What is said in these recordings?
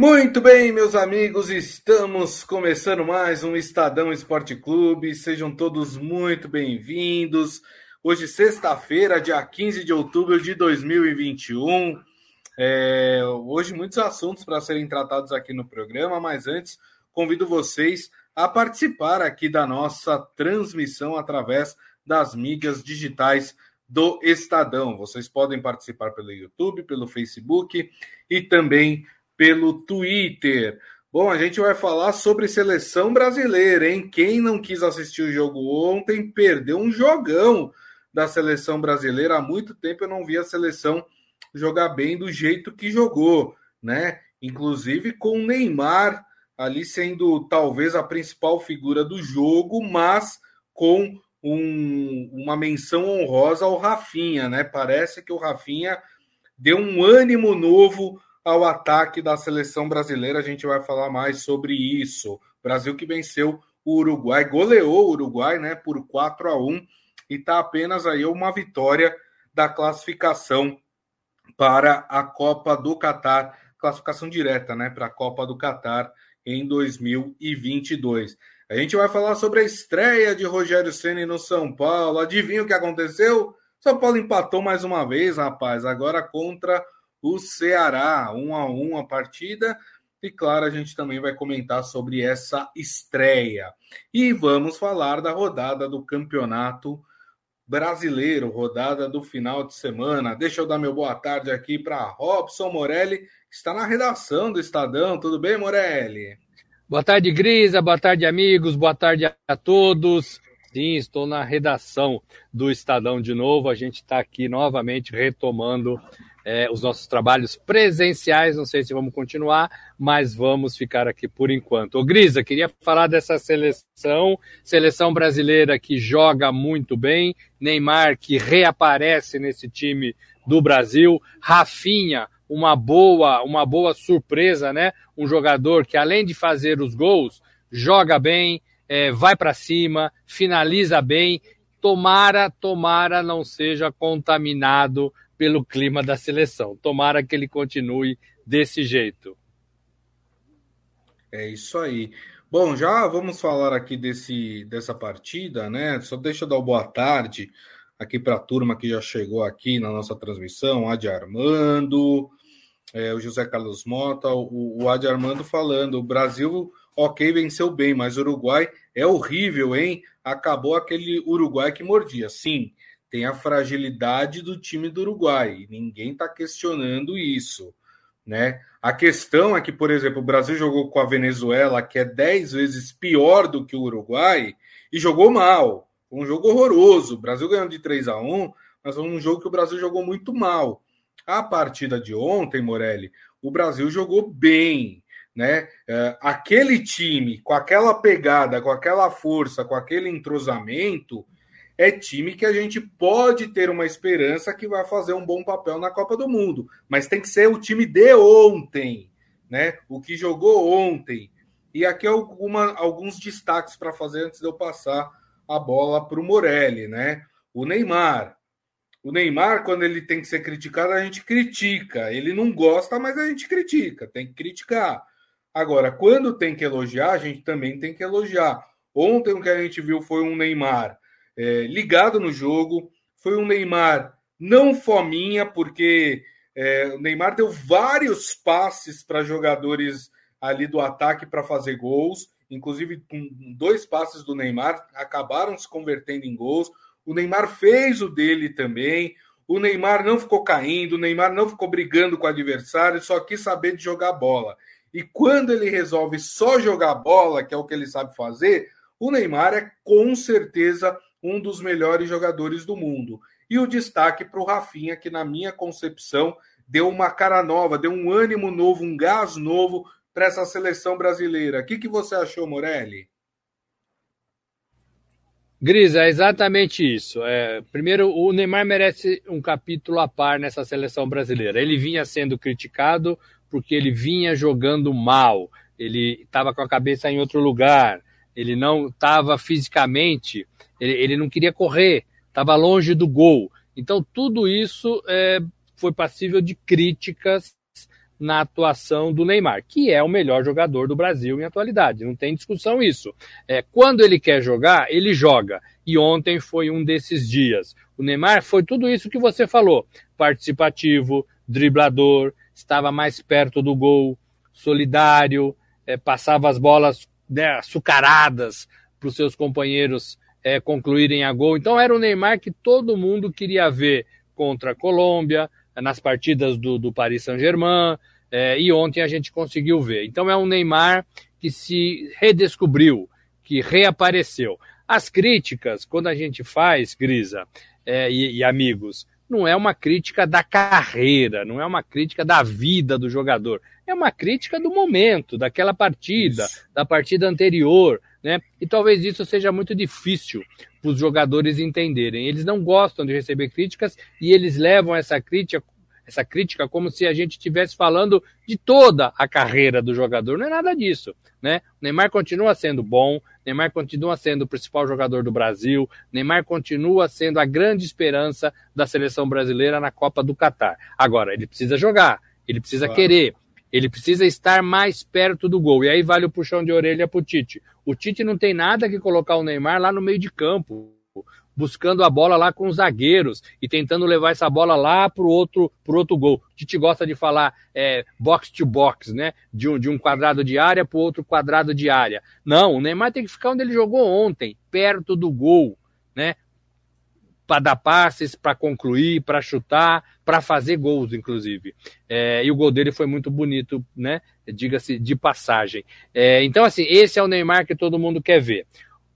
Muito bem, meus amigos, estamos começando mais um Estadão Esporte Clube. Sejam todos muito bem-vindos. Hoje, sexta-feira, dia 15 de outubro de 2021. É, hoje, muitos assuntos para serem tratados aqui no programa, mas antes, convido vocês a participar aqui da nossa transmissão através das mídias digitais do Estadão. Vocês podem participar pelo YouTube, pelo Facebook e também pelo Twitter. Bom, a gente vai falar sobre seleção brasileira, hein? Quem não quis assistir o jogo ontem perdeu um jogão da seleção brasileira. Há muito tempo eu não vi a seleção jogar bem do jeito que jogou, né? Inclusive com o Neymar ali sendo talvez a principal figura do jogo, mas com um, uma menção honrosa ao Rafinha, né? Parece que o Rafinha deu um ânimo novo ao ataque da seleção brasileira. A gente vai falar mais sobre isso. Brasil que venceu o Uruguai, goleou o Uruguai, né, por 4 a 1 e está apenas aí uma vitória da classificação para a Copa do Catar, classificação direta, né, para a Copa do Catar em 2022. A gente vai falar sobre a estreia de Rogério Ceni no São Paulo. Adivinha o que aconteceu? São Paulo empatou mais uma vez, rapaz, agora contra o Ceará, um a um a partida. E claro, a gente também vai comentar sobre essa estreia. E vamos falar da rodada do Campeonato Brasileiro, rodada do final de semana. Deixa eu dar meu boa tarde aqui para Robson Morelli, que está na redação do Estadão. Tudo bem, Morelli? Boa tarde, Grisa. Boa tarde, amigos. Boa tarde a todos. Sim, estou na redação do Estadão de novo. A gente está aqui novamente retomando é, os nossos trabalhos presenciais. Não sei se vamos continuar, mas vamos ficar aqui por enquanto. Ô, Grisa, queria falar dessa seleção, seleção brasileira que joga muito bem, Neymar que reaparece nesse time do Brasil, Rafinha, uma boa, uma boa surpresa, né? Um jogador que além de fazer os gols, joga bem, é, vai para cima, finaliza bem. Tomara, tomara não seja contaminado pelo clima da seleção. Tomara que ele continue desse jeito. É isso aí. Bom, já vamos falar aqui desse, dessa partida, né? Só deixa eu dar uma boa tarde aqui para a turma que já chegou aqui na nossa transmissão, Adi Armando, é, o José Carlos Mota, o, o Adi Armando falando, o Brasil, ok, venceu bem, mas o Uruguai é horrível, hein? Acabou aquele Uruguai que mordia. Sim, tem a fragilidade do time do Uruguai. Ninguém está questionando isso. Né? A questão é que, por exemplo, o Brasil jogou com a Venezuela, que é 10 vezes pior do que o Uruguai, e jogou mal. Um jogo horroroso. O Brasil ganhou de 3 a 1 mas foi um jogo que o Brasil jogou muito mal. A partida de ontem, Morelli, o Brasil jogou bem. Né? É, aquele time, com aquela pegada, com aquela força, com aquele entrosamento, é time que a gente pode ter uma esperança que vai fazer um bom papel na Copa do Mundo, mas tem que ser o time de ontem, né? O que jogou ontem. E aqui alguma, alguns destaques para fazer antes de eu passar a bola para o Morelli, né? O Neymar. O Neymar, quando ele tem que ser criticado, a gente critica. Ele não gosta, mas a gente critica. Tem que criticar. Agora, quando tem que elogiar, a gente também tem que elogiar. Ontem o que a gente viu foi um Neymar é, ligado no jogo. Foi um Neymar não fominha, porque é, o Neymar deu vários passes para jogadores ali do ataque para fazer gols, inclusive com dois passes do Neymar acabaram se convertendo em gols. O Neymar fez o dele também. O Neymar não ficou caindo, o Neymar não ficou brigando com o adversário, só quis saber de jogar bola. E quando ele resolve só jogar bola, que é o que ele sabe fazer, o Neymar é com certeza um dos melhores jogadores do mundo. E o destaque para o Rafinha, que na minha concepção deu uma cara nova, deu um ânimo novo, um gás novo para essa seleção brasileira. O que, que você achou, Morelli? Grisa, é exatamente isso. É, primeiro, o Neymar merece um capítulo a par nessa seleção brasileira. Ele vinha sendo criticado porque ele vinha jogando mal, ele estava com a cabeça em outro lugar, ele não estava fisicamente ele, ele não queria correr, estava longe do gol. Então, tudo isso é, foi passível de críticas na atuação do Neymar, que é o melhor jogador do Brasil em atualidade, não tem discussão isso. É, quando ele quer jogar, ele joga. E ontem foi um desses dias. O Neymar foi tudo isso que você falou: participativo, driblador, estava mais perto do gol, solidário, é, passava as bolas né, açucaradas para os seus companheiros é, concluírem a gol. Então era o Neymar que todo mundo queria ver contra a Colômbia, nas partidas do, do Paris Saint-Germain, é, e ontem a gente conseguiu ver. Então é um Neymar que se redescobriu, que reapareceu. As críticas, quando a gente faz, Grisa é, e, e amigos, não é uma crítica da carreira, não é uma crítica da vida do jogador, é uma crítica do momento, daquela partida, isso. da partida anterior, né? E talvez isso seja muito difícil para os jogadores entenderem. Eles não gostam de receber críticas e eles levam essa crítica, essa crítica como se a gente estivesse falando de toda a carreira do jogador. Não é nada disso, né? O Neymar continua sendo bom, Neymar continua sendo o principal jogador do Brasil, Neymar continua sendo a grande esperança da seleção brasileira na Copa do Catar. Agora, ele precisa jogar, ele precisa claro. querer, ele precisa estar mais perto do gol. E aí vale o puxão de orelha para o Tite. O Tite não tem nada que colocar o Neymar lá no meio de campo, buscando a bola lá com os zagueiros e tentando levar essa bola lá para o outro, outro gol. O Tite gosta de falar é, box to box, né? De um, de um quadrado de área para outro quadrado de área. Não, o Neymar tem que ficar onde ele jogou ontem, perto do gol, né? Para dar passes, para concluir, para chutar, para fazer gols, inclusive. É, e o gol dele foi muito bonito, né? Diga-se de passagem. É, então, assim, esse é o Neymar que todo mundo quer ver.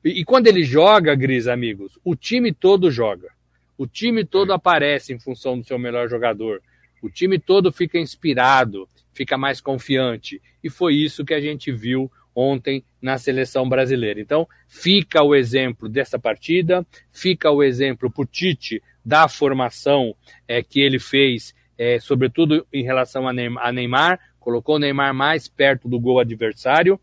E, e, quando ele joga, Gris, amigos, o time todo joga. O time todo aparece em função do seu melhor jogador. O time todo fica inspirado, fica mais confiante. E foi isso que a gente viu ontem na seleção brasileira. Então, fica o exemplo dessa partida, fica o exemplo para o Tite da formação é, que ele fez, é, sobretudo em relação a Neymar, colocou o Neymar mais perto do gol adversário.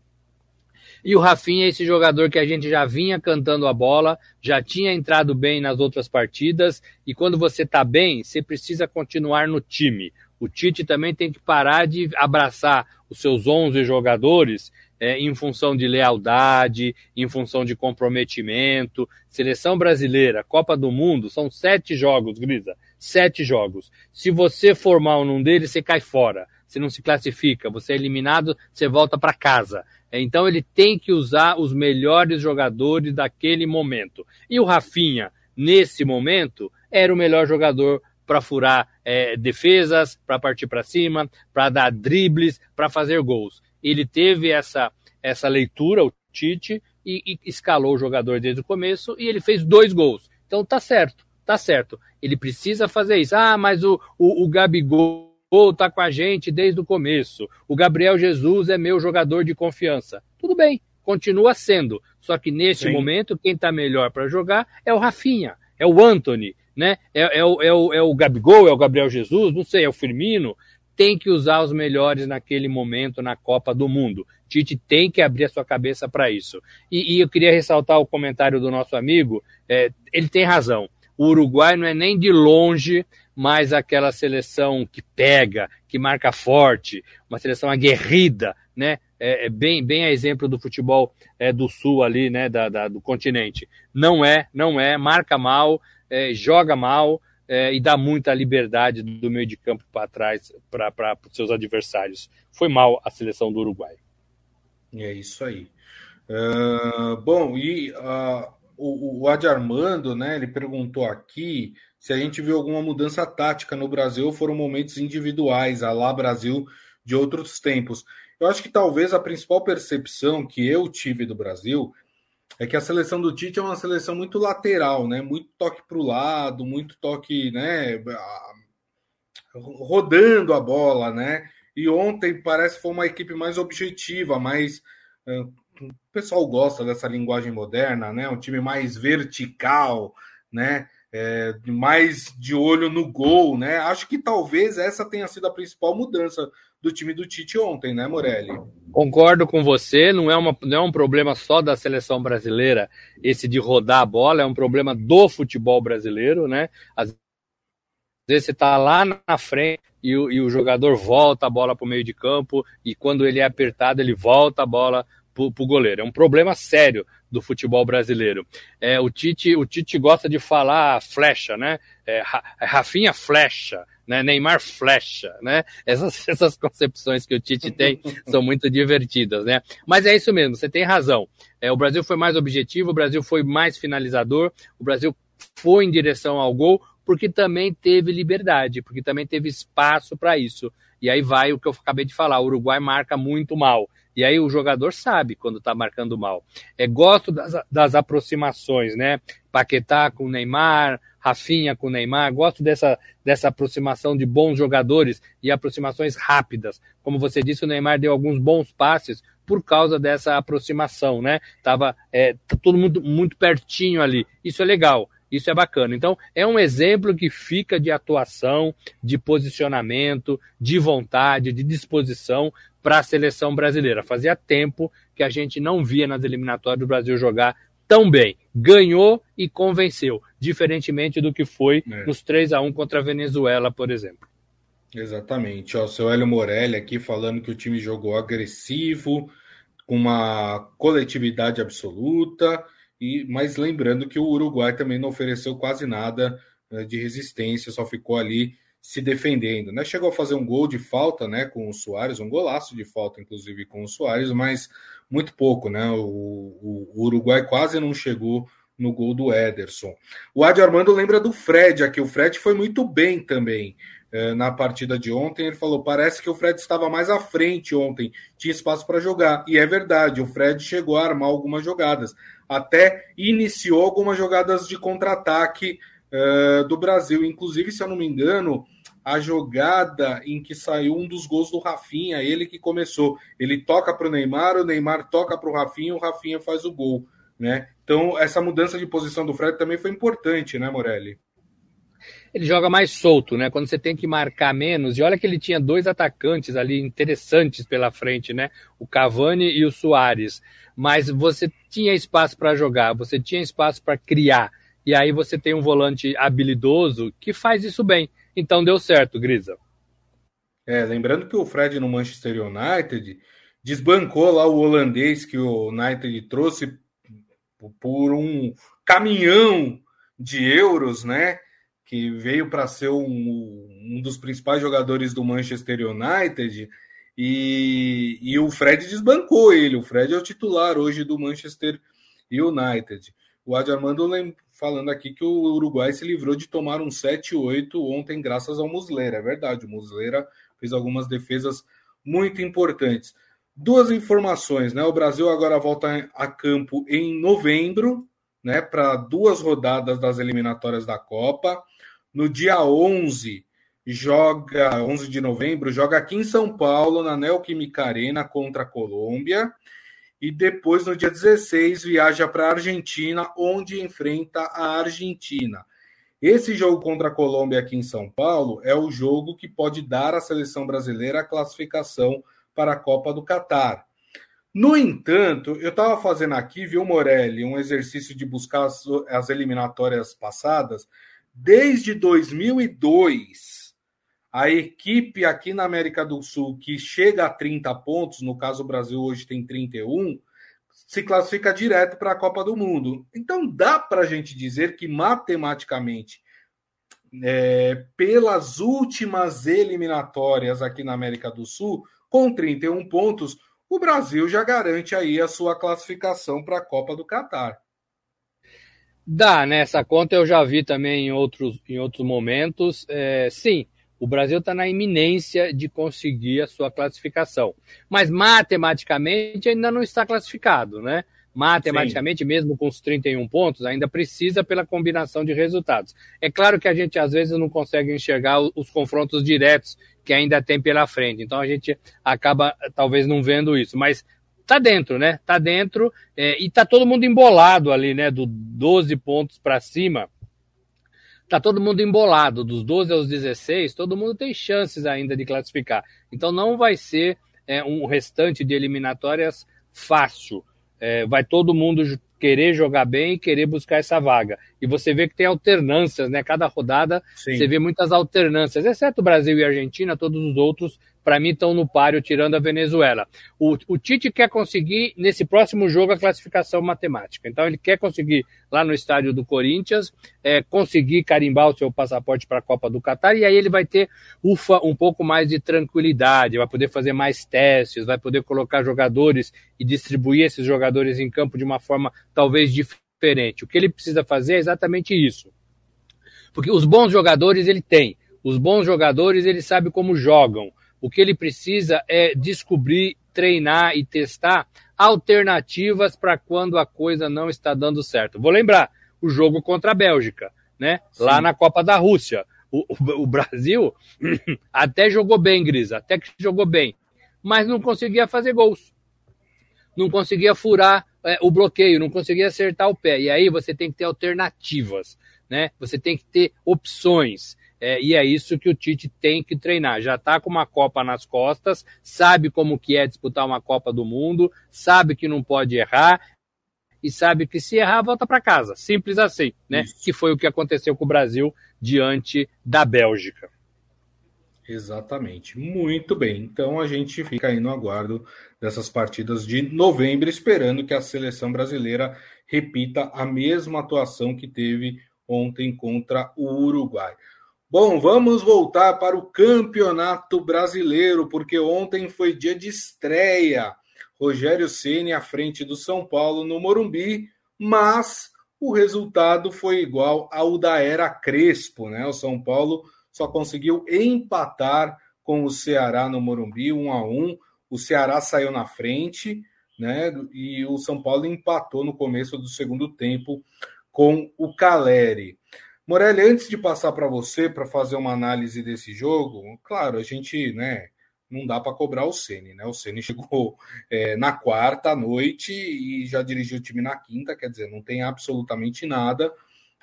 E o Rafinha é esse jogador que a gente já vinha cantando a bola, já tinha entrado bem nas outras partidas, e quando você está bem, você precisa continuar no time. O Tite também tem que parar de abraçar os seus 11 jogadores é, em função de lealdade, em função de comprometimento. Seleção brasileira, Copa do Mundo, são sete jogos, Grisa. Sete jogos. Se você for mal num deles, você cai fora. Você não se classifica, você é eliminado, você volta para casa. Então ele tem que usar os melhores jogadores daquele momento. E o Rafinha, nesse momento, era o melhor jogador para furar é, defesas, para partir para cima, para dar dribles, para fazer gols ele teve essa, essa leitura, o Tite, e, e, escalou o jogador desde o começo e ele fez dois gols. Então tá certo, tá certo. Ele precisa fazer isso. Ah, mas o, o, o Gabigol tá com a gente desde o começo. O Gabriel Jesus é meu jogador de confiança. Tudo bem, continua sendo. Só que neste Sim. momento, quem tá melhor para jogar é o Rafinha, é o Anthony, né? É, é, o, é, o, é o Gabigol, é o Gabriel Jesus, não sei, é o Firmino tem que usar os melhores naquele momento na Copa do Mundo. Tite tem que abrir a sua cabeça para isso. E, e, eu queria ressaltar o comentário do nosso amigo, é, ele tem razão. O Uruguai não é nem de longe mais aquela seleção que pega, que marca forte, uma seleção aguerrida, né? É, é bem, bem a exemplo do futebol é, do sul ali, né? Da, da, do continente. Não é, não é, marca mal, é, joga mal, é, e dá muita liberdade do meio de campo para trás para os seus adversários. Foi mal a seleção do Uruguai. É isso aí. Uh, bom, e uh, o, o Adi Armando, né, ele perguntou aqui se a gente viu alguma mudança tática no Brasil foram momentos individuais, a lá Brasil de outros tempos. Eu acho que talvez a principal percepção que eu tive do Brasil é que a seleção do Tite é uma seleção muito lateral, né? Muito toque para o lado, muito toque, né? Rodando a bola, né? E ontem parece que foi uma equipe mais objetiva, mais. O pessoal gosta dessa linguagem moderna, né? Um time mais vertical, né? É, mais de olho no gol, né? Acho que talvez essa tenha sido a principal mudança do time do Tite ontem, né, Morelli? Concordo com você, não é, uma, não é um problema só da seleção brasileira esse de rodar a bola, é um problema do futebol brasileiro, né? Às vezes você está lá na frente e o, e o jogador volta a bola para o meio de campo e quando ele é apertado, ele volta a bola para o goleiro. É um problema sério do futebol brasileiro. É, o, Tite, o Tite gosta de falar flecha, né? É, Rafinha flecha, né? Neymar flecha, né? Essas, essas concepções que o Tite tem são muito divertidas, né? Mas é isso mesmo, você tem razão. É, o Brasil foi mais objetivo, o Brasil foi mais finalizador, o Brasil foi em direção ao gol, porque também teve liberdade, porque também teve espaço para isso. E aí vai o que eu acabei de falar: o Uruguai marca muito mal. E aí o jogador sabe quando está marcando mal. É, gosto das, das aproximações, né? Paquetá com Neymar, Rafinha com Neymar, gosto dessa, dessa aproximação de bons jogadores e aproximações rápidas. Como você disse, o Neymar deu alguns bons passes por causa dessa aproximação, né? Tava é, tá todo mundo muito pertinho ali. Isso é legal. Isso é bacana. Então, é um exemplo que fica de atuação, de posicionamento, de vontade, de disposição para a seleção brasileira. Fazia tempo que a gente não via nas eliminatórias do Brasil jogar tão bem. Ganhou e convenceu, diferentemente do que foi é. nos 3 a 1 contra a Venezuela, por exemplo. Exatamente. O seu Hélio Morelli aqui falando que o time jogou agressivo, com uma coletividade absoluta e, mas lembrando que o Uruguai também não ofereceu quase nada né, de resistência, só ficou ali se defendendo. Né? Chegou a fazer um gol de falta né, com o Soares, um golaço de falta, inclusive, com o Soares, mas muito pouco. Né? O, o, o Uruguai quase não chegou no gol do Ederson. O Adi Armando lembra do Fred aqui. O Fred foi muito bem também eh, na partida de ontem. Ele falou: parece que o Fred estava mais à frente ontem, tinha espaço para jogar. E é verdade, o Fred chegou a armar algumas jogadas até iniciou algumas jogadas de contra-ataque uh, do Brasil. Inclusive, se eu não me engano, a jogada em que saiu um dos gols do Rafinha, ele que começou. Ele toca para o Neymar, o Neymar toca para o Rafinha, o Rafinha faz o gol. Né? Então, essa mudança de posição do Fred também foi importante, né, Morelli? Ele joga mais solto, né? Quando você tem que marcar menos. E olha que ele tinha dois atacantes ali interessantes pela frente, né? O Cavani e o Soares mas você tinha espaço para jogar, você tinha espaço para criar. E aí você tem um volante habilidoso que faz isso bem. Então deu certo, Grisa. É, lembrando que o Fred no Manchester United desbancou lá o holandês que o United trouxe por um caminhão de euros, né? Que veio para ser um, um dos principais jogadores do Manchester United e, e o Fred desbancou ele. O Fred é o titular hoje do Manchester United. O Adi Armando falando aqui que o Uruguai se livrou de tomar um 7-8 ontem, graças ao Muslera. É verdade, o Muslera fez algumas defesas muito importantes. Duas informações, né? O Brasil agora volta a campo em novembro, né? Para duas rodadas das eliminatórias da Copa. No dia 11, joga 11 de novembro, joga aqui em São Paulo, na Neoquímica Arena contra a Colômbia. E depois, no dia 16, viaja para a Argentina, onde enfrenta a Argentina. Esse jogo contra a Colômbia aqui em São Paulo é o jogo que pode dar à seleção brasileira a classificação para a Copa do Catar. No entanto, eu estava fazendo aqui, viu, Morelli, um exercício de buscar as, as eliminatórias passadas. Desde 2002, a equipe aqui na América do Sul que chega a 30 pontos, no caso o Brasil hoje tem 31, se classifica direto para a Copa do Mundo. Então dá para a gente dizer que matematicamente, é, pelas últimas eliminatórias aqui na América do Sul, com 31 pontos, o Brasil já garante aí a sua classificação para a Copa do Catar. Dá, né? Essa conta eu já vi também em outros, em outros momentos. É, sim, o Brasil está na iminência de conseguir a sua classificação. Mas matematicamente ainda não está classificado, né? Matematicamente, Sim. mesmo com os 31 pontos, ainda precisa pela combinação de resultados. É claro que a gente às vezes não consegue enxergar os confrontos diretos que ainda tem pela frente. Então a gente acaba talvez não vendo isso. Mas tá dentro, né? Tá dentro é, e tá todo mundo embolado ali, né? Do 12 pontos para cima tá todo mundo embolado, dos 12 aos 16, todo mundo tem chances ainda de classificar. Então não vai ser é, um restante de eliminatórias fácil. É, vai todo mundo querer jogar bem e querer buscar essa vaga. E você vê que tem alternâncias, né? Cada rodada Sim. você vê muitas alternâncias, exceto Brasil e Argentina, todos os outros para mim estão no páreo, tirando a Venezuela. O, o, Tite quer conseguir, nesse próximo jogo, a classificação matemática. Então, ele quer conseguir, lá no estádio do Corinthians, é, conseguir carimbar o seu passaporte para a Copa do Catar, e aí ele vai ter, ufa, um pouco mais de tranquilidade, vai poder fazer mais testes, vai poder colocar jogadores e distribuir esses jogadores em campo de uma forma talvez diferente. O que ele precisa fazer é exatamente isso. Porque os bons jogadores ele tem. Os bons jogadores ele sabe como jogam. O que ele precisa é descobrir, treinar e testar alternativas para quando a coisa não está dando certo. Vou lembrar o jogo contra a Bélgica, né? Sim. Lá na Copa da Rússia. O, o, o Brasil até jogou bem, Grisa, até que jogou bem, mas não conseguia fazer gols. Não conseguia furar é, o bloqueio, não conseguia acertar o pé. E aí você tem que ter alternativas, né? Você tem que ter opções. É, e é isso que o Tite tem que treinar. Já está com uma Copa nas costas, sabe como que é disputar uma Copa do Mundo, sabe que não pode errar e sabe que se errar volta para casa. Simples assim, né? Isso. Que foi o que aconteceu com o Brasil diante da Bélgica. Exatamente. Muito bem. Então a gente fica aí no aguardo dessas partidas de novembro, esperando que a seleção brasileira repita a mesma atuação que teve ontem contra o Uruguai. Bom, vamos voltar para o Campeonato Brasileiro, porque ontem foi dia de estreia. Rogério Ceni à frente do São Paulo no Morumbi, mas o resultado foi igual ao da era Crespo, né? O São Paulo só conseguiu empatar com o Ceará no Morumbi, um a um. O Ceará saiu na frente, né? E o São Paulo empatou no começo do segundo tempo com o Caleri. Morelli, antes de passar para você para fazer uma análise desse jogo, claro, a gente, né, não dá para cobrar o Ceni, né? O Ceni chegou é, na quarta noite e já dirigiu o time na quinta, quer dizer, não tem absolutamente nada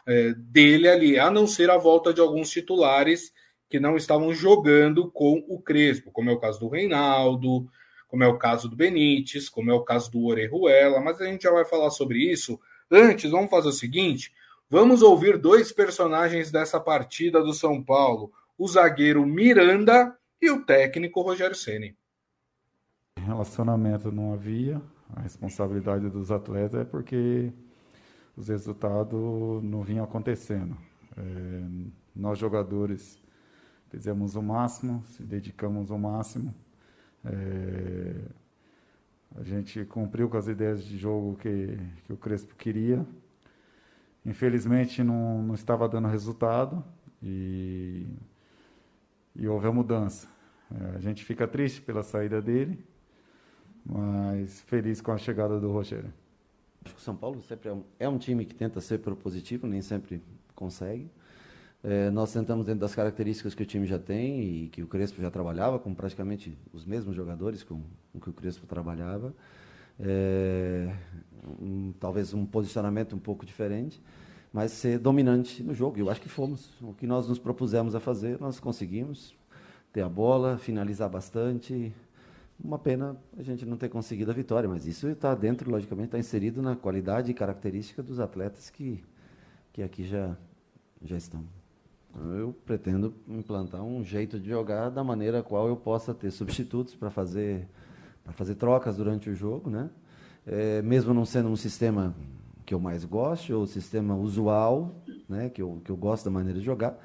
é, dele ali, a não ser a volta de alguns titulares que não estavam jogando com o Crespo, como é o caso do Reinaldo, como é o caso do Benítez, como é o caso do Orejuela, mas a gente já vai falar sobre isso. Antes, vamos fazer o seguinte: Vamos ouvir dois personagens dessa partida do São Paulo: o zagueiro Miranda e o técnico Rogério Ceni. Relacionamento não havia, a responsabilidade dos atletas é porque os resultados não vinham acontecendo. É, nós jogadores fizemos o máximo, se dedicamos o máximo. É, a gente cumpriu com as ideias de jogo que, que o Crespo queria. Infelizmente não, não estava dando resultado e, e houve a mudança. É, a gente fica triste pela saída dele, mas feliz com a chegada do Rogério. Acho que o São Paulo sempre é um, é um time que tenta ser propositivo, nem sempre consegue. É, nós tentamos dentro das características que o time já tem e que o Crespo já trabalhava, com praticamente os mesmos jogadores com, com que o Crespo trabalhava. É, um, talvez um posicionamento um pouco diferente, mas ser dominante no jogo. Eu acho que fomos. O que nós nos propusemos a fazer, nós conseguimos ter a bola, finalizar bastante. Uma pena a gente não ter conseguido a vitória, mas isso está dentro, logicamente, está inserido na qualidade e característica dos atletas que, que aqui já, já estão. Eu pretendo implantar um jeito de jogar da maneira qual eu possa ter substitutos para fazer, fazer trocas durante o jogo, né? é, mesmo não sendo um sistema que eu mais gosto, ou sistema usual, né, que, eu, que eu gosto da maneira de jogar,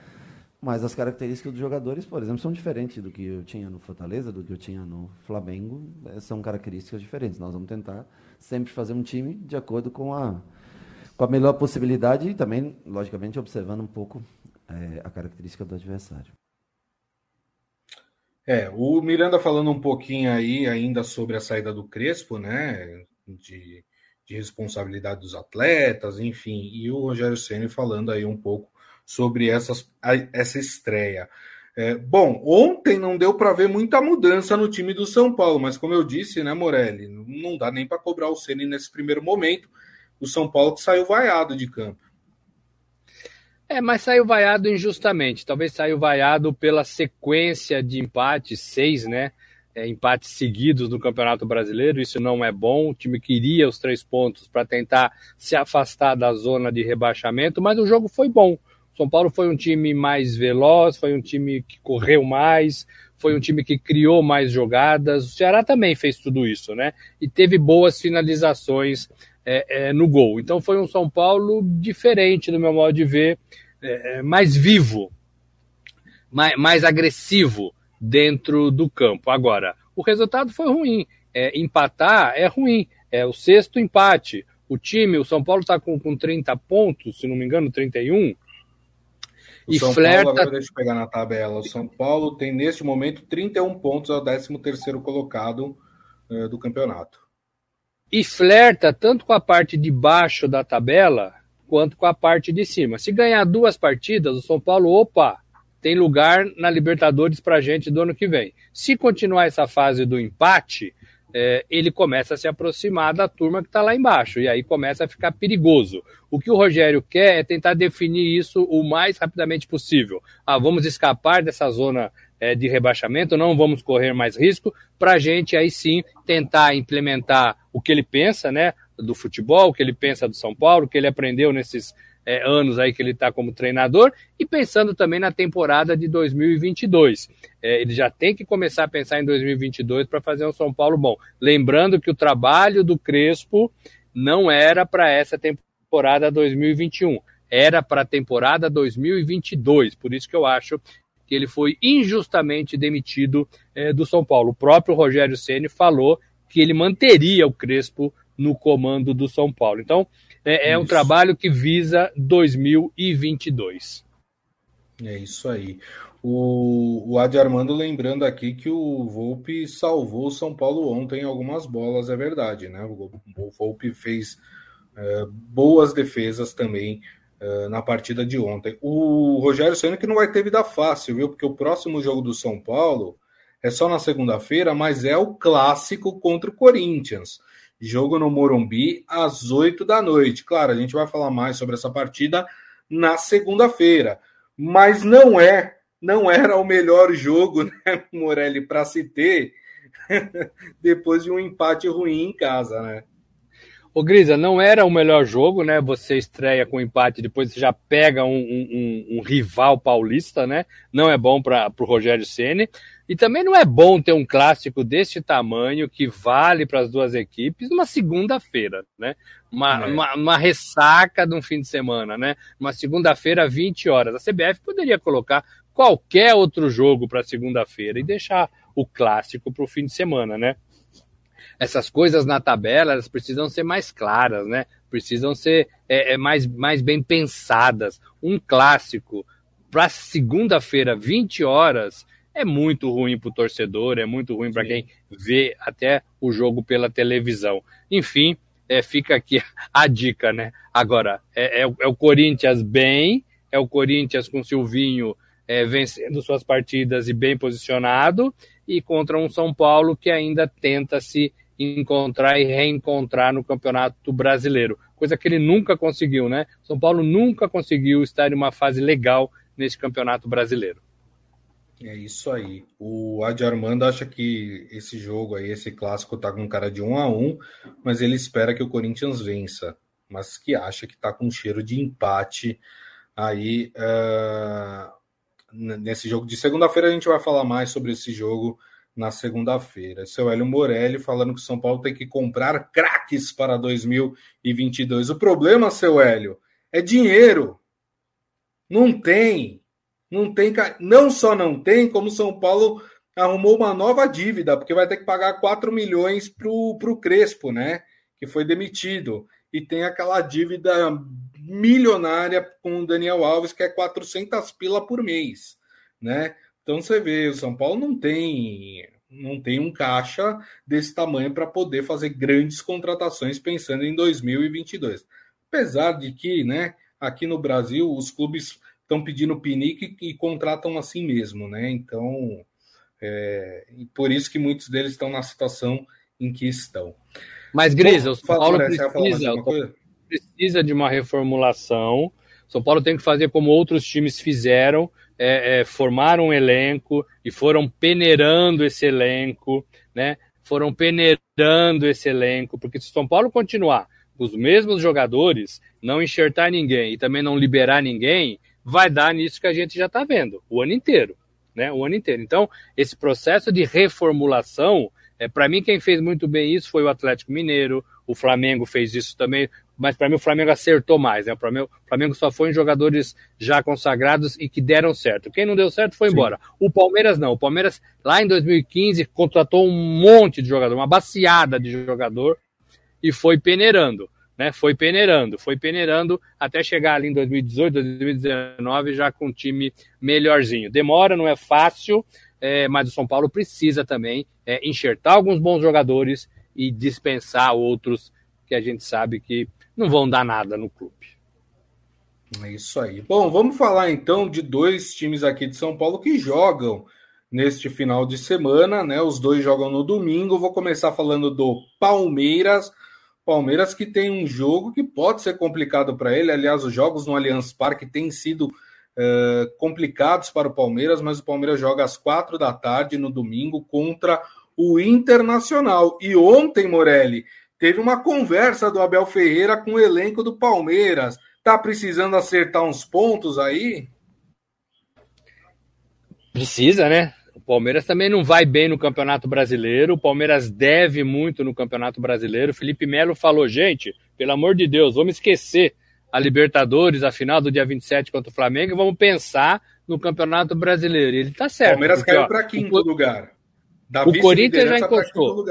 mas as características dos jogadores, por exemplo, são diferentes do que eu tinha no Fortaleza, do que eu tinha no Flamengo, é, são características diferentes. Nós vamos tentar sempre fazer um time de acordo com a, com a melhor possibilidade e também, logicamente, observando um pouco é, a característica do adversário. É, o Miranda falando um pouquinho aí ainda sobre a saída do Crespo, né? de, de responsabilidade dos atletas, enfim, e o Rogério Ceni falando aí um pouco sobre essas, essa estreia. É, bom, ontem não deu para ver muita mudança no time do São Paulo, mas como eu disse, né, Morelli, não dá nem para cobrar o Ceni nesse primeiro momento. O São Paulo que saiu vaiado de campo. É, mas saiu vaiado injustamente. Talvez saiu vaiado pela sequência de empates, seis, né? é, empates seguidos no Campeonato Brasileiro, isso não é bom. O time queria os três pontos para tentar se afastar da zona de rebaixamento, mas o jogo foi bom. São Paulo foi um time mais veloz, foi um time que correu mais, foi um time que criou mais jogadas. O Ceará também fez tudo isso, né? E teve boas finalizações é, é, no gol. Então foi um São Paulo diferente, do meu modo de ver, é, é mais vivo, mais, mais agressivo dentro do campo. Agora, o resultado foi ruim. É, empatar é ruim. É o sexto empate. O time, o São Paulo está com, com 30 pontos, se não me engano, 31. O e São flerta... Paulo, agora deixa eu pegar na tabela. O São Paulo tem, neste momento, 31 pontos ao 13 colocado uh, do campeonato. E flerta tanto com a parte de baixo da tabela, quanto com a parte de cima. Se ganhar duas partidas, o São Paulo, opa, tem lugar na Libertadores para a gente do ano que vem. Se continuar essa fase do empate, é, ele começa a se aproximar da turma que está lá embaixo, e aí começa a ficar perigoso. O que o Rogério quer é tentar definir isso o mais rapidamente possível. Ah, vamos escapar dessa zona é, de rebaixamento, não vamos correr mais risco, para a gente aí sim tentar implementar o que ele pensa, né, do futebol, o que ele pensa do São Paulo, o que ele aprendeu nesses é, anos aí que ele está como treinador e pensando também na temporada de 2022. É, ele já tem que começar a pensar em 2022 para fazer um São Paulo bom. Lembrando que o trabalho do Crespo não era para essa temporada 2021, era para a temporada 2022. Por isso que eu acho que ele foi injustamente demitido é, do São Paulo. O próprio Rogério Ceni falou que ele manteria o Crespo no comando do São Paulo. Então, é, é um trabalho que visa 2022. É isso aí. O, o Adi Armando lembrando aqui que o Volpe salvou o São Paulo ontem algumas bolas, é verdade, né? O, o Volpe fez é, boas defesas também é, na partida de ontem. O Rogério Senna que não vai ter vida fácil, viu? Porque o próximo jogo do São Paulo é só na segunda-feira, mas é o clássico contra o Corinthians. Jogo no Morumbi às 8 da noite. Claro, a gente vai falar mais sobre essa partida na segunda-feira, mas não é, não era o melhor jogo, né, Morelli, para se ter depois de um empate ruim em casa, né? Ô Grisa, não era o melhor jogo, né? Você estreia com empate, depois você já pega um, um, um rival paulista, né? Não é bom para o Rogério Ceni. E também não é bom ter um clássico deste tamanho que vale para as duas equipes numa segunda-feira, né? Uma, é. uma, uma, ressaca de um fim de semana, né? Uma segunda-feira, 20 horas. A CBF poderia colocar qualquer outro jogo para segunda-feira e deixar o clássico para o fim de semana, né? Essas coisas na tabela elas precisam ser mais claras, né? Precisam ser é, é mais, mais bem pensadas. Um clássico para segunda-feira, 20 horas, é muito ruim para o torcedor, é muito ruim para quem vê até o jogo pela televisão. Enfim, é, fica aqui a dica, né? Agora, é, é, é, o Corinthians bem, é o Corinthians com Silvinho é, vencendo suas partidas e bem posicionado, e contra um São Paulo que ainda tenta se encontrar e reencontrar no Campeonato Brasileiro, coisa que ele nunca conseguiu, né? São Paulo nunca conseguiu estar em uma fase legal nesse Campeonato Brasileiro. É isso aí. O Adi Armando acha que esse jogo aí, esse clássico, tá com cara de um a um, mas ele espera que o Corinthians vença, mas que acha que tá com cheiro de empate aí uh, nesse jogo de segunda-feira. A gente vai falar mais sobre esse jogo na segunda-feira. Seu Hélio Morelli falando que São Paulo tem que comprar craques para 2022. O problema, seu Hélio, é dinheiro. Não tem. Não tem, não só não tem, como São Paulo arrumou uma nova dívida, porque vai ter que pagar 4 milhões para o Crespo, né? Que foi demitido. E tem aquela dívida milionária com o Daniel Alves, que é 400 pila por mês, né? Então você vê, o São Paulo não tem não tem um caixa desse tamanho para poder fazer grandes contratações pensando em 2022. Apesar de que, né, aqui no Brasil os clubes estão pedindo pinique e contratam assim mesmo, né? Então, é, por isso que muitos deles estão na situação em que estão. Mas, Grisa, o São Paulo precisa, precisa de uma reformulação. São Paulo tem que fazer como outros times fizeram, é, é, formaram um elenco e foram peneirando esse elenco, né? Foram peneirando esse elenco, porque se o São Paulo continuar com os mesmos jogadores, não enxertar ninguém e também não liberar ninguém, vai dar nisso que a gente já está vendo o ano inteiro, né? O ano inteiro. Então, esse processo de reformulação, é, para mim, quem fez muito bem isso foi o Atlético Mineiro, o Flamengo fez isso também, mas para mim o Flamengo acertou mais, né? O Flamengo, o Flamengo, só foi em jogadores já consagrados e que deram certo. Quem não deu certo foi Sim. embora. O Palmeiras não. O Palmeiras, lá em 2015, contratou um monte de jogador, uma baciada de jogador e foi peneirando. Né, foi peneirando, foi peneirando até chegar ali em 2018, 2019 já com um time melhorzinho. Demora, não é fácil, é, mas o São Paulo precisa também é, enxertar alguns bons jogadores e dispensar outros que a gente sabe que não vão dar nada no clube. É isso aí. Bom, vamos falar então de dois times aqui de São Paulo que jogam neste final de semana, né? Os dois jogam no domingo. Vou começar falando do Palmeiras. Palmeiras que tem um jogo que pode ser complicado para ele. Aliás, os jogos no Allianz Parque têm sido uh, complicados para o Palmeiras, mas o Palmeiras joga às quatro da tarde no domingo contra o Internacional. E ontem, Morelli, teve uma conversa do Abel Ferreira com o elenco do Palmeiras. Tá precisando acertar uns pontos aí? Precisa, né? O Palmeiras também não vai bem no Campeonato Brasileiro. O Palmeiras deve muito no Campeonato Brasileiro. Felipe Melo falou: gente, pelo amor de Deus, vamos esquecer a Libertadores, a final do dia 27 contra o Flamengo, e vamos pensar no Campeonato Brasileiro. Ele tá certo. O Palmeiras porque, caiu para quinto o, lugar. o Corinthians já encostou.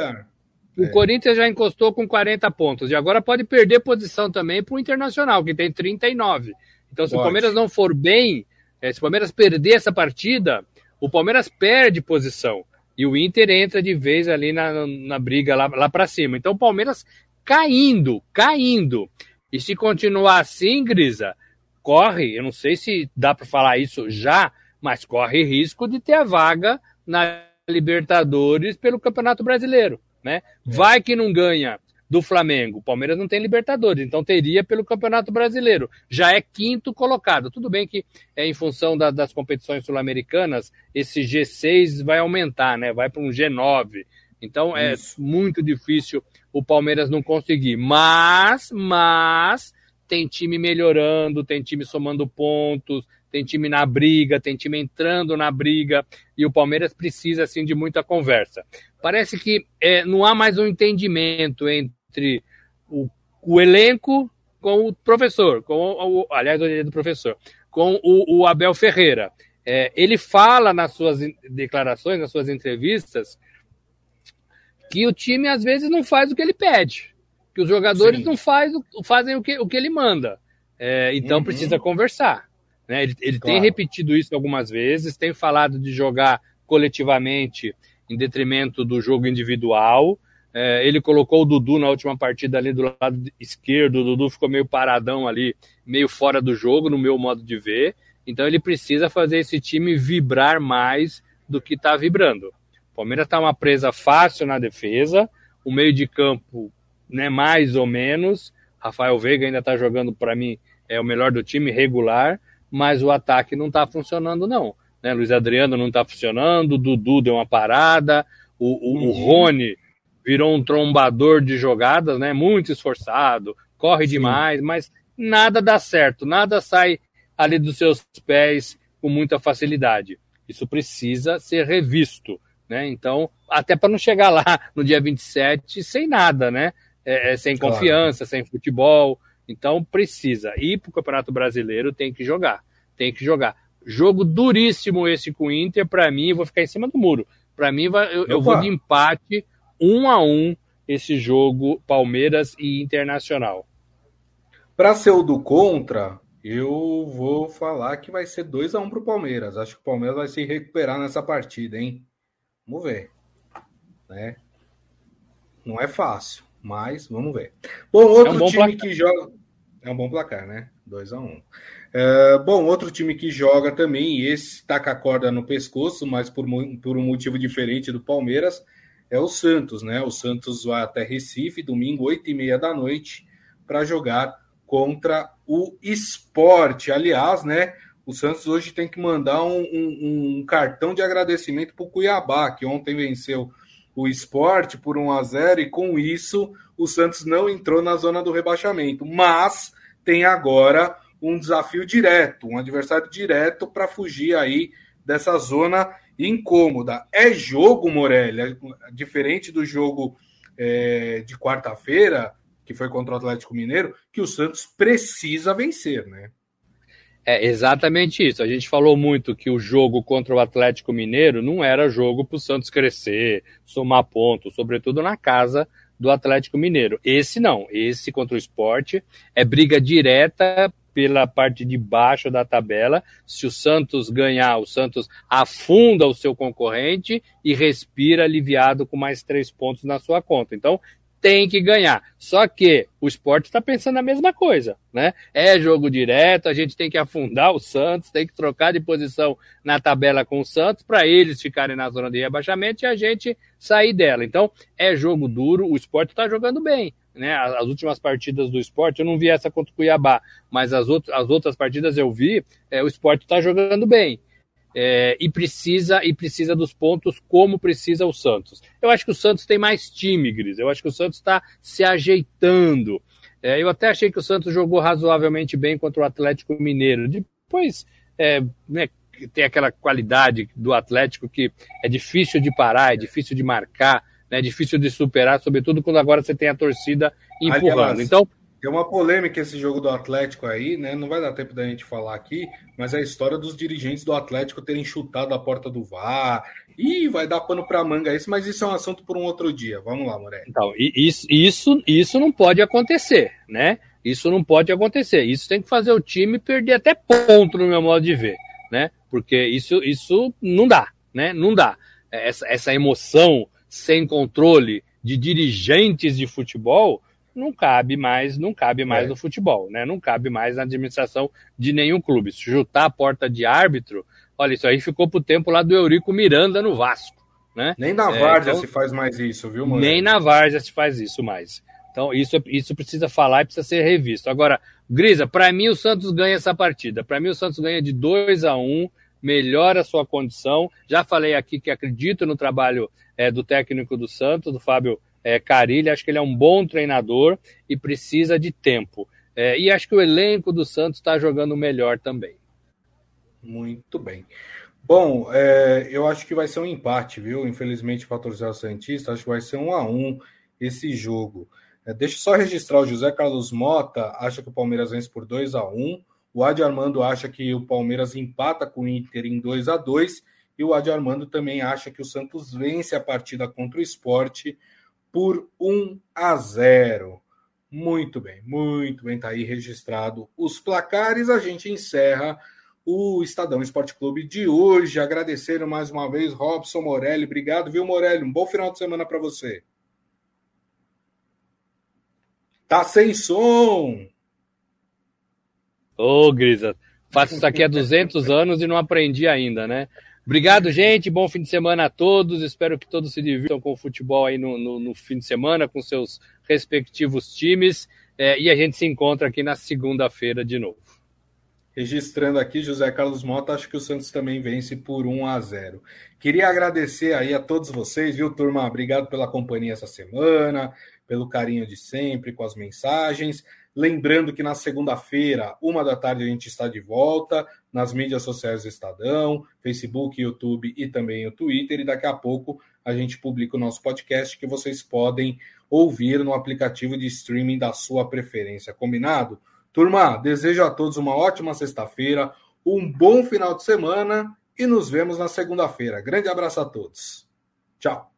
O é. Corinthians já encostou com 40 pontos e agora pode perder posição também para o Internacional, que tem 39. Então, se pode. o Palmeiras não for bem, é, se o Palmeiras perder essa partida, o Palmeiras perde posição e o Inter entra de vez ali na, na briga lá, lá para cima. Então, o Palmeiras caindo, caindo. E se continuar assim, Grisa, corre, eu não sei se dá para falar isso já, mas corre risco de ter a vaga na Libertadores pelo Campeonato Brasileiro né? É. Vai que não ganha do Flamengo. O Palmeiras não tem Libertadores, então teria pelo Campeonato Brasileiro. Já é quinto colocado. Tudo bem que é em função da, das competições sul-americanas, esse G6 vai aumentar, né? Vai para um G9. Então é Isso. muito difícil o Palmeiras não conseguir. Mas, mas tem time melhorando, tem time somando pontos, tem time na briga, tem time entrando na briga, e o Palmeiras precisa assim de muita conversa parece que é, não há mais um entendimento entre o, o elenco com o professor, com o, aliás, o do professor, com o, o Abel Ferreira. É, ele fala nas suas declarações, nas suas entrevistas, que o time às vezes não faz o que ele pede, que os jogadores Sim. não faz, fazem o que, o que ele manda. É, então uhum. precisa conversar. Né? Ele, ele claro. tem repetido isso algumas vezes, tem falado de jogar coletivamente em detrimento do jogo individual. É, ele colocou o Dudu na última partida ali do lado esquerdo, o Dudu ficou meio paradão ali, meio fora do jogo, no meu modo de ver. Então ele precisa fazer esse time vibrar mais do que está vibrando. O Palmeiras está uma presa fácil na defesa, o meio de campo, né, mais ou menos. Rafael Veiga ainda está jogando para mim é o melhor do time regular, mas o ataque não está funcionando não. Né? Luiz Adriano não está funcionando, o Dudu deu uma parada, o, o, uhum. o, Rony virou um trombador de jogadas, né? Muito esforçado, corre Sim. demais, mas nada dá certo, nada sai ali dos seus pés com muita facilidade. Isso precisa ser revisto, né? Então, até para não chegar lá no dia 27 sem nada, né? É, é, sem claro. confiança, sem futebol. Então, precisa. Ir para o Campeonato Brasileiro tem que jogar. Tem que jogar. Jogo duríssimo esse com o Inter. Para mim, vou ficar em cima do muro. Para mim, eu, eu, vou de empate, um a um, esse jogo Palmeiras e Internacional. Para ser o do contra, eu vou falar que vai ser 2 a 1 um para o Palmeiras. Acho que o Palmeiras vai se recuperar nessa partida, hein? Vamos ver. Né? Não é fácil, mas vamos ver. Bom, outro é um time placar. que joga. É um bom placar, né? 2 a 1 um. É, bom, outro time que joga também, e esse taca a corda no pescoço, mas por, por um motivo diferente do Palmeiras, é o Santos, né? O Santos vai até Recife, domingo, 8 e meia da noite, para jogar contra o esporte. Aliás, né? O Santos hoje tem que mandar um, um, um cartão de agradecimento para o Cuiabá, que ontem venceu o esporte por 1 a 0 e com isso o Santos não entrou na zona do rebaixamento, mas tem agora um desafio direto, um adversário direto para fugir aí dessa zona incômoda. É jogo, Morelli, é diferente do jogo é, de quarta-feira, que foi contra o Atlético Mineiro, que o Santos precisa vencer, né? É exatamente isso. A gente falou muito que o jogo contra o Atlético Mineiro não era jogo para o Santos crescer, somar pontos, sobretudo na casa do Atlético Mineiro. Esse não, esse contra o esporte é briga direta pela parte de baixo da tabela. Se o Santos ganhar, o Santos afunda o seu concorrente e respira aliviado com mais três pontos na sua conta. Então, tem que ganhar. Só que o esporte está pensando a mesma coisa, né? É jogo direto, a gente tem que afundar o Santos, tem que trocar de posição na tabela com o Santos para eles ficarem na zona de rebaixamento e a gente sair dela. Então, é jogo duro, o esporte está jogando bem. Né, as últimas partidas do esporte, eu não vi essa contra o Cuiabá, mas as, outras, as outras partidas eu vi, é, o esporte está jogando bem é, e precisa e precisa dos pontos como precisa o Santos. Eu acho que o Santos tem mais time, Gris. Eu acho que o Santos está se ajeitando. É, eu até achei que o Santos jogou razoavelmente bem contra o Atlético Mineiro. Depois é, né, tem aquela qualidade do Atlético que é difícil de parar, é difícil de marcar, né, é difícil de superar, sobretudo quando agora você tem a torcida empurrando. Aliás, então tem uma polêmica esse jogo do Atlético aí, né? Não vai dar tempo da gente falar aqui, mas é a história dos dirigentes do Atlético terem chutado a porta do VAR. E vai dar pano para manga isso, mas isso é um assunto por um outro dia. Vamos lá, Morelli. Então, isso, isso, isso não pode acontecer, né? Isso não pode acontecer. Isso tem que fazer o time perder até ponto no meu modo de ver, né? Porque isso, isso não dá, né? Não dá. Essa, essa emoção sem controle de dirigentes de futebol não cabe mais, não cabe mais é. no futebol, né? Não cabe mais na administração de nenhum clube. Chutar a porta de árbitro, olha, isso aí ficou pro tempo lá do Eurico Miranda no Vasco, né? Nem na é, Várzea então, se faz mais isso, viu, mano? Nem na Várzea se faz isso mais. Então, isso, isso precisa falar e precisa ser revisto. Agora, Grisa, para mim o Santos ganha essa partida. Para mim o Santos ganha de 2 a 1 um, melhora a sua condição. Já falei aqui que acredito no trabalho é, do técnico do Santos, do Fábio é, Carilli, acho que ele é um bom treinador e precisa de tempo. É, e acho que o elenco do Santos está jogando melhor também. Muito bem. Bom, é, eu acho que vai ser um empate, viu? Infelizmente, para torcida Santista, acho que vai ser um a um esse jogo. É, deixa eu só registrar: o José Carlos Mota acha que o Palmeiras vence por 2 a 1 o Adi Armando acha que o Palmeiras empata com o Inter em 2 a 2 e o Adi Armando também acha que o Santos vence a partida contra o esporte por 1 a 0. Muito bem, muito bem, tá aí registrado os placares. A gente encerra o Estadão Esporte Clube de hoje. Agradecer mais uma vez Robson Morelli. Obrigado, viu, Morelli? Um bom final de semana para você. Tá sem som. Ô, oh, Grisa, faço isso aqui há 200 anos e não aprendi ainda, né? Obrigado, gente. Bom fim de semana a todos. Espero que todos se divirtam com o futebol aí no, no, no fim de semana, com seus respectivos times. É, e a gente se encontra aqui na segunda-feira de novo. Registrando aqui, José Carlos Mota, acho que o Santos também vence por 1 a 0. Queria agradecer aí a todos vocês, viu, turma? Obrigado pela companhia essa semana, pelo carinho de sempre, com as mensagens. Lembrando que na segunda-feira, uma da tarde, a gente está de volta nas mídias sociais do Estadão, Facebook, YouTube e também o Twitter. E daqui a pouco a gente publica o nosso podcast que vocês podem ouvir no aplicativo de streaming da sua preferência. Combinado? Turma, desejo a todos uma ótima sexta-feira, um bom final de semana e nos vemos na segunda-feira. Grande abraço a todos. Tchau.